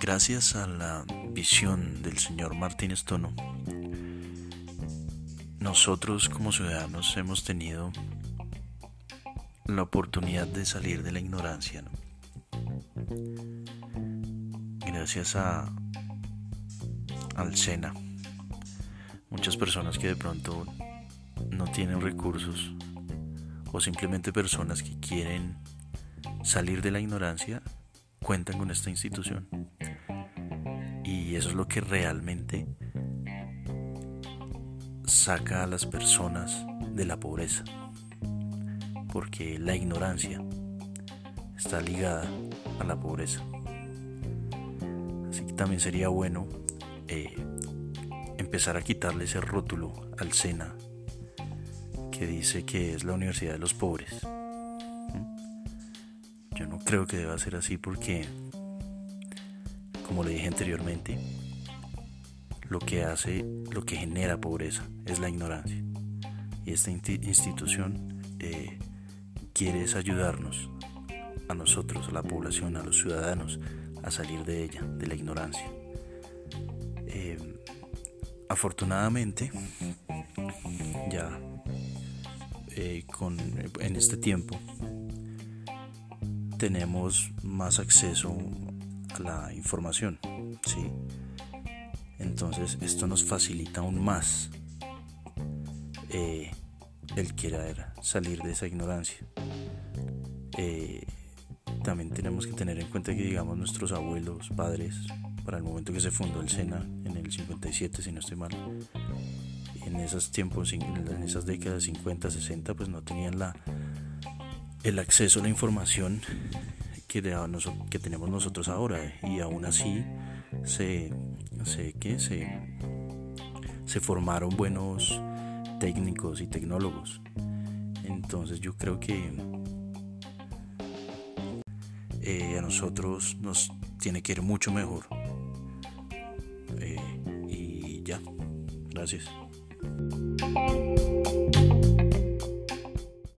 Gracias a la visión del señor Martín Estono, nosotros como ciudadanos hemos tenido la oportunidad de salir de la ignorancia. Gracias a al SENA, muchas personas que de pronto no tienen recursos o simplemente personas que quieren salir de la ignorancia cuentan con esta institución. Y eso es lo que realmente saca a las personas de la pobreza. Porque la ignorancia está ligada a la pobreza. Así que también sería bueno eh, empezar a quitarle ese rótulo al SENA que dice que es la Universidad de los Pobres. ¿Mm? Yo no creo que deba ser así porque como le dije anteriormente, lo que hace, lo que genera pobreza es la ignorancia. Y esta institución eh, quiere ayudarnos a nosotros, a la población, a los ciudadanos, a salir de ella, de la ignorancia. Eh, afortunadamente, eh, con, en este tiempo tenemos más acceso la información. ¿sí? Entonces esto nos facilita aún más eh, el querer salir de esa ignorancia. Eh, también tenemos que tener en cuenta que digamos nuestros abuelos, padres, para el momento que se fundó el SENA en el 57 si no estoy mal, en esos tiempos, en esas décadas 50, 60, pues no tenían la, el acceso a la información que, que tenemos nosotros ahora y aún así se, se, se, se formaron buenos técnicos y tecnólogos. Entonces yo creo que eh, a nosotros nos tiene que ir mucho mejor. Eh, y ya, gracias. Bye.